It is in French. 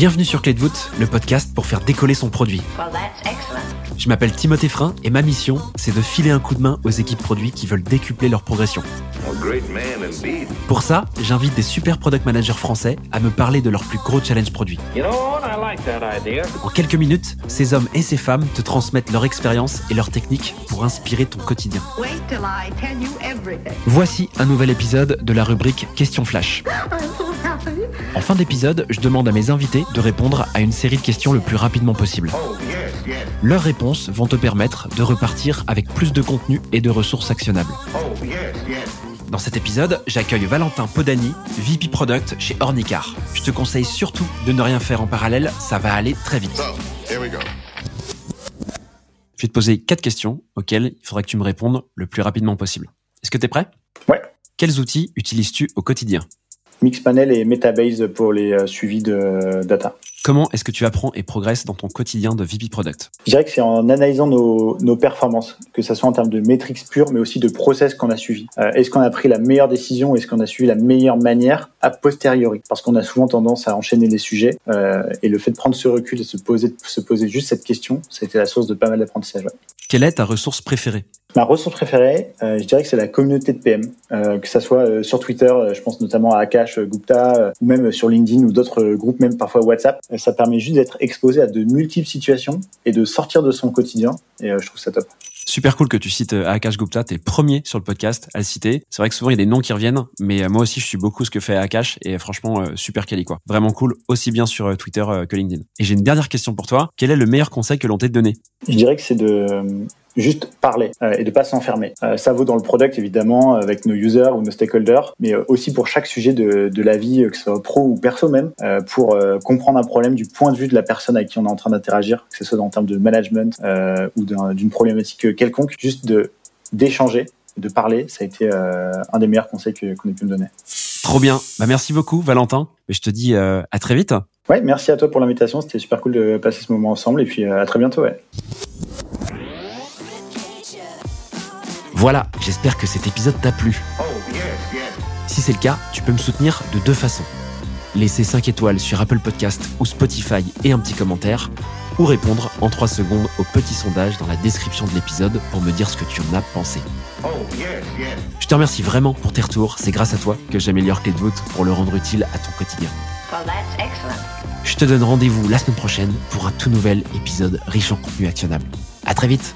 Bienvenue sur Clé de voûte, le podcast pour faire décoller son produit. Je m'appelle Timothée Frein et ma mission, c'est de filer un coup de main aux équipes produits qui veulent décupler leur progression. Pour ça, j'invite des super product managers français à me parler de leurs plus gros challenges produits. En quelques minutes, ces hommes et ces femmes te transmettent leur expérience et leurs techniques pour inspirer ton quotidien. Voici un nouvel épisode de la rubrique Question Flash. En fin d'épisode, je demande à mes invités de répondre à une série de questions le plus rapidement possible. Leurs réponses vont te permettre de repartir avec plus de contenu et de ressources actionnables. Dans cet épisode, j'accueille Valentin Podani, VP Product chez Ornicar. Je te conseille surtout de ne rien faire en parallèle, ça va aller très vite. Je vais te poser quatre questions auxquelles il faudra que tu me répondes le plus rapidement possible. Est-ce que tu es prêt? Ouais. Quels outils utilises-tu au quotidien? Mixpanel et Metabase pour les euh, suivis de data. Comment est-ce que tu apprends et progresses dans ton quotidien de VP Product? Je dirais que c'est en analysant nos, nos, performances, que ce soit en termes de métriques pures, mais aussi de process qu'on a suivi. Euh, est-ce qu'on a pris la meilleure décision Est-ce qu'on a suivi la meilleure manière? A posteriori Parce qu'on a souvent tendance à enchaîner les sujets, euh, et le fait de prendre ce recul et se poser, se poser juste cette question, ça a été la source de pas mal d'apprentissage. Quelle est ta ressource préférée? Ma ressource préférée, euh, je dirais que c'est la communauté de PM, euh, que ça soit euh, sur Twitter, je pense notamment à Akash, Gupta, ou même sur LinkedIn ou d'autres groupes, même parfois WhatsApp. ça permet juste d'être exposé à de multiples situations et de sortir de son quotidien, et je trouve ça top. Super cool que tu cites Akash Gupta, t'es premier sur le podcast à le citer. C'est vrai que souvent il y a des noms qui reviennent, mais moi aussi je suis beaucoup ce que fait Akash et franchement super quali quoi. Vraiment cool, aussi bien sur Twitter que LinkedIn. Et j'ai une dernière question pour toi. Quel est le meilleur conseil que l'on t'ait donné? Je dirais que c'est de juste parler euh, et de pas s'enfermer. Euh, ça vaut dans le product évidemment avec nos users ou nos stakeholders, mais euh, aussi pour chaque sujet de, de la vie, que ce soit pro ou perso même, pour comprendre un problème du point de vue de la personne avec qui on est en train d'interagir, que ce soit en termes de management ou d'une problématique quelconque, juste de d'échanger, de parler, ça a été un des meilleurs conseils qu'on ait pu me donner. Trop bien. Bah, merci beaucoup, Valentin. Et je te dis à très vite. Ouais, merci à toi pour l'invitation. C'était super cool de passer ce moment ensemble. Et puis à très bientôt. Ouais. Voilà, j'espère que cet épisode t'a plu. Si c'est le cas, tu peux me soutenir de deux façons. Laisser 5 étoiles sur Apple Podcast ou Spotify et un petit commentaire, ou répondre en 3 secondes au petit sondage dans la description de l'épisode pour me dire ce que tu en as pensé. Je te remercie vraiment pour tes retours, c'est grâce à toi que j'améliore Clé de voûte pour le rendre utile à ton quotidien. Je te donne rendez-vous la semaine prochaine pour un tout nouvel épisode riche en contenu actionnable. À très vite